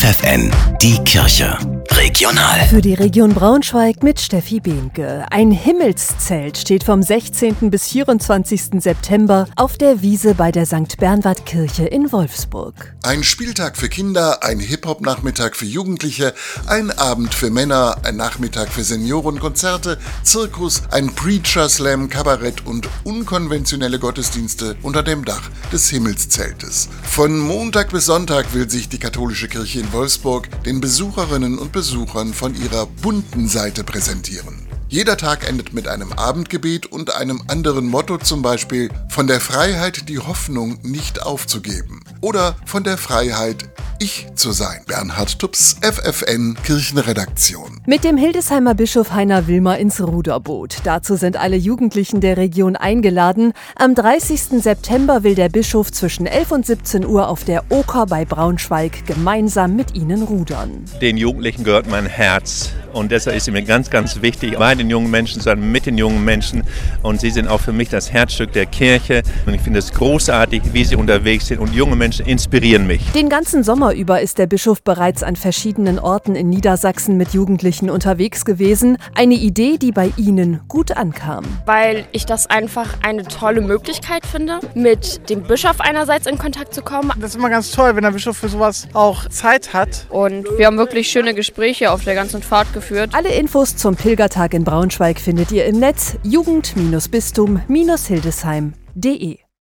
FFN, die Kirche. Regional. Für die Region Braunschweig mit Steffi Behnke. Ein Himmelszelt steht vom 16. bis 24. September auf der Wiese bei der St. Bernward Kirche in Wolfsburg. Ein Spieltag für Kinder, ein Hip-Hop-Nachmittag für Jugendliche, ein Abend für Männer, ein Nachmittag für Senioren, Konzerte, Zirkus, ein Preacher-Slam, Kabarett und unkonventionelle Gottesdienste unter dem Dach des Himmelszeltes. Von Montag bis Sonntag will sich die katholische Kirche in Wolfsburg den Besucherinnen und Besuchern von ihrer bunten Seite präsentieren. Jeder Tag endet mit einem Abendgebet und einem anderen Motto, zum Beispiel von der Freiheit die Hoffnung nicht aufzugeben oder von der Freiheit ich zu sein. Bernhard Tups, FFN Kirchenredaktion. Mit dem Hildesheimer Bischof Heiner Wilmer ins Ruderboot. Dazu sind alle Jugendlichen der Region eingeladen. Am 30. September will der Bischof zwischen 11 und 17 Uhr auf der Oker bei Braunschweig gemeinsam mit ihnen rudern. Den Jugendlichen gehört mein Herz. Und deshalb ist es mir ganz, ganz wichtig, bei den jungen Menschen zu sein, mit den jungen Menschen. Und sie sind auch für mich das Herzstück der Kirche. Und ich finde es großartig, wie sie unterwegs sind. Und junge Menschen inspirieren mich. Den ganzen Sommer über ist der Bischof bereits an verschiedenen Orten in Niedersachsen mit Jugendlichen unterwegs gewesen. Eine Idee, die bei ihnen gut ankam. Weil ich das einfach eine tolle Möglichkeit finde, mit dem Bischof einerseits in Kontakt zu kommen. Das ist immer ganz toll, wenn der Bischof für sowas auch Zeit hat. Und wir haben wirklich schöne Gespräche auf der ganzen Fahrt geführt. Alle Infos zum Pilgertag in Braunschweig findet ihr im Netz jugend-bistum-hildesheim.de.